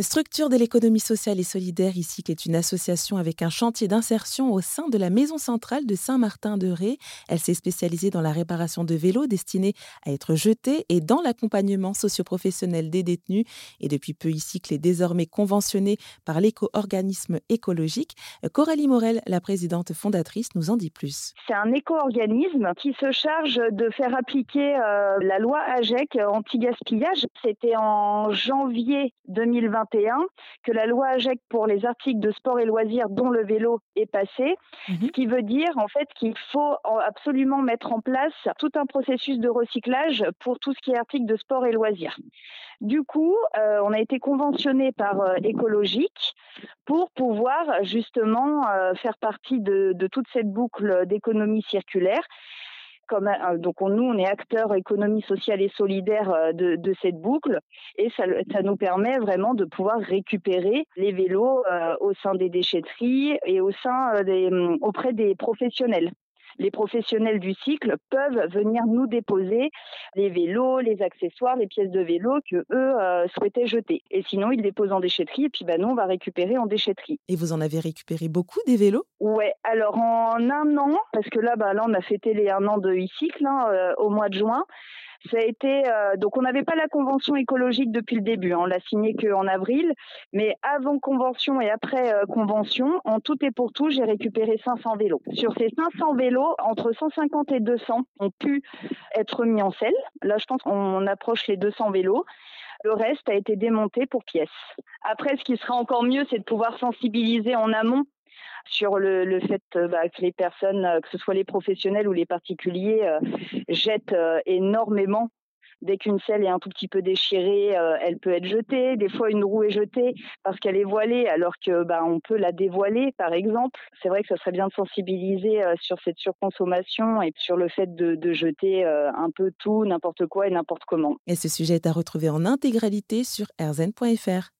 Structure de l'économie sociale et solidaire, ici, qui est une association avec un chantier d'insertion au sein de la maison centrale de Saint-Martin-de-Ré. Elle s'est spécialisée dans la réparation de vélos destinés à être jetés et dans l'accompagnement socioprofessionnel des détenus. Et depuis peu, ici, est désormais conventionnée par l'éco-organisme écologique. Coralie Morel, la présidente fondatrice, nous en dit plus. C'est un éco-organisme qui se charge de faire appliquer euh, la loi AGEC anti-gaspillage. C'était en janvier 2020 que la loi AGEC pour les articles de sport et loisirs dont le vélo est passé, mhm. ce qui veut dire en fait qu'il faut absolument mettre en place tout un processus de recyclage pour tout ce qui est articles de sport et loisirs. Du coup, euh, on a été conventionné par euh, Écologique pour pouvoir justement euh, faire partie de toute cette boucle d'économie circulaire euh, donc nous, on est acteur économie sociale et solidaire euh, de, cette boucle. Et ça, nous permet vraiment de pouvoir récupérer les vélos euh, au sein des déchetteries et au sein des, auprès des professionnels les professionnels du cycle peuvent venir nous déposer les vélos, les accessoires, les pièces de vélo que eux euh, souhaitaient jeter. Et sinon, ils déposent en déchetterie et puis bah, nous, on va récupérer en déchetterie. Et vous en avez récupéré beaucoup des vélos? Ouais, alors en un an, parce que là, bah, là on a fêté les un an de e-cycle hein, euh, au mois de juin. Ça a été euh, donc on n'avait pas la convention écologique depuis le début, hein, on l'a signé qu'en avril, mais avant convention et après euh, convention, en tout et pour tout, j'ai récupéré 500 vélos. Sur ces 500 vélos, entre 150 et 200 ont pu être mis en selle. Là, je pense qu'on approche les 200 vélos. Le reste a été démonté pour pièces. Après, ce qui sera encore mieux, c'est de pouvoir sensibiliser en amont sur le, fait euh, bah, que les personnes, euh, que ce soit les professionnels ou les particuliers, euh, jettent énormément dès qu'une selle est un tout petit peu déchirée, elle peut être jetée. Des fois, une roue est jetée parce qu'elle est voilée, alors que bah, on peut la dévoiler, par exemple. C'est vrai que ça serait bien de sensibiliser sur cette surconsommation et sur le fait de, de jeter un peu tout, n'importe quoi et n'importe comment. Et ce sujet est à retrouver en intégralité sur rzn.fr.